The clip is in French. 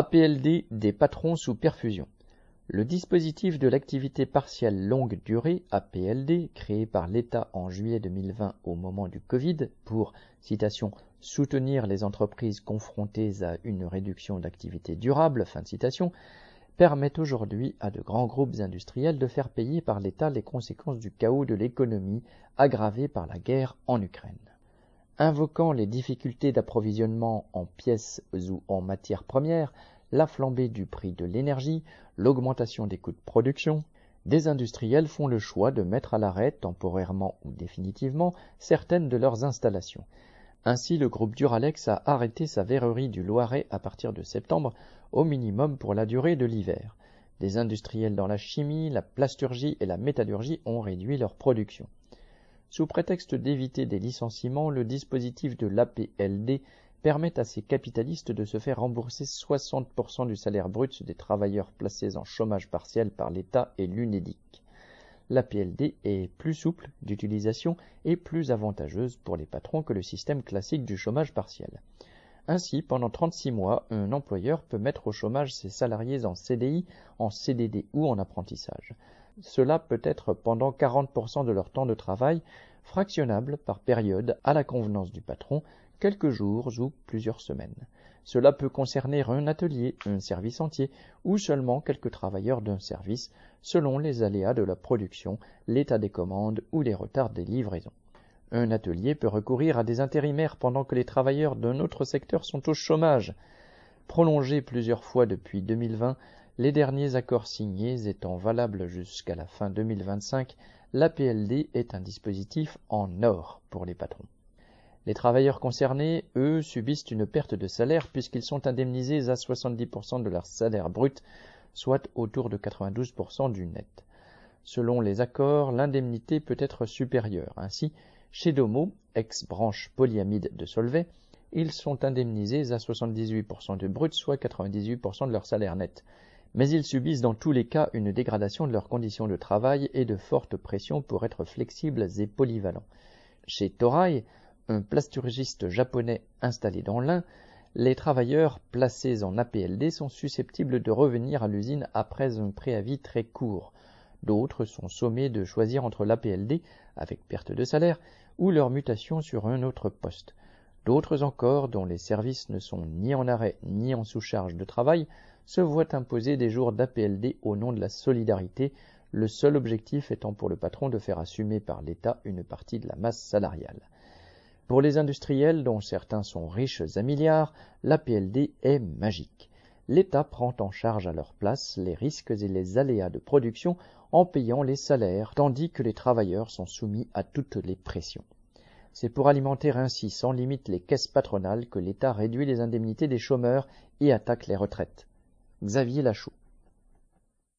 APLD des patrons sous perfusion. Le dispositif de l'activité partielle longue durée, APLD, créé par l'État en juillet 2020 au moment du Covid pour, soutenir les entreprises confrontées à une réduction d'activité durable, fin de citation, permet aujourd'hui à de grands groupes industriels de faire payer par l'État les conséquences du chaos de l'économie aggravé par la guerre en Ukraine. Invoquant les difficultés d'approvisionnement en pièces ou en matières premières, la flambée du prix de l'énergie, l'augmentation des coûts de production, des industriels font le choix de mettre à l'arrêt temporairement ou définitivement certaines de leurs installations. Ainsi, le groupe Duralex a arrêté sa verrerie du Loiret à partir de septembre, au minimum pour la durée de l'hiver. Des industriels dans la chimie, la plasturgie et la métallurgie ont réduit leur production. Sous prétexte d'éviter des licenciements, le dispositif de l'APLD permet à ces capitalistes de se faire rembourser 60% du salaire brut des travailleurs placés en chômage partiel par l'État et l'UNEDIC la PLD est plus souple d'utilisation et plus avantageuse pour les patrons que le système classique du chômage partiel. Ainsi, pendant 36 mois, un employeur peut mettre au chômage ses salariés en CDI, en CDD ou en apprentissage. Cela peut être pendant 40% de leur temps de travail, fractionnable par période à la convenance du patron, quelques jours ou plusieurs semaines. Cela peut concerner un atelier, un service entier, ou seulement quelques travailleurs d'un service, selon les aléas de la production, l'état des commandes ou les retards des livraisons. Un atelier peut recourir à des intérimaires pendant que les travailleurs d'un autre secteur sont au chômage. Prolongé plusieurs fois depuis 2020, les derniers accords signés étant valables jusqu'à la fin 2025, l'APLD est un dispositif en or pour les patrons. Les travailleurs concernés, eux, subissent une perte de salaire puisqu'ils sont indemnisés à 70% de leur salaire brut, soit autour de 92% du net. Selon les accords, l'indemnité peut être supérieure. Ainsi, chez Domo, ex-branche polyamide de Solvay, ils sont indemnisés à 78% du brut, soit 98% de leur salaire net. Mais ils subissent dans tous les cas une dégradation de leurs conditions de travail et de fortes pressions pour être flexibles et polyvalents. Chez Torai, un plasturgiste japonais installé dans l'Ain, les travailleurs placés en APLD sont susceptibles de revenir à l'usine après un préavis très court. D'autres sont sommés de choisir entre l'APLD, avec perte de salaire, ou leur mutation sur un autre poste. D'autres encore, dont les services ne sont ni en arrêt ni en sous-charge de travail, se voient imposer des jours d'APLD au nom de la solidarité, le seul objectif étant pour le patron de faire assumer par l'État une partie de la masse salariale. Pour les industriels, dont certains sont riches à milliards, l'APLD est magique. L'État prend en charge à leur place les risques et les aléas de production en payant les salaires, tandis que les travailleurs sont soumis à toutes les pressions. C'est pour alimenter ainsi sans limite les caisses patronales que l'État réduit les indemnités des chômeurs et attaque les retraites. Xavier Lachaud.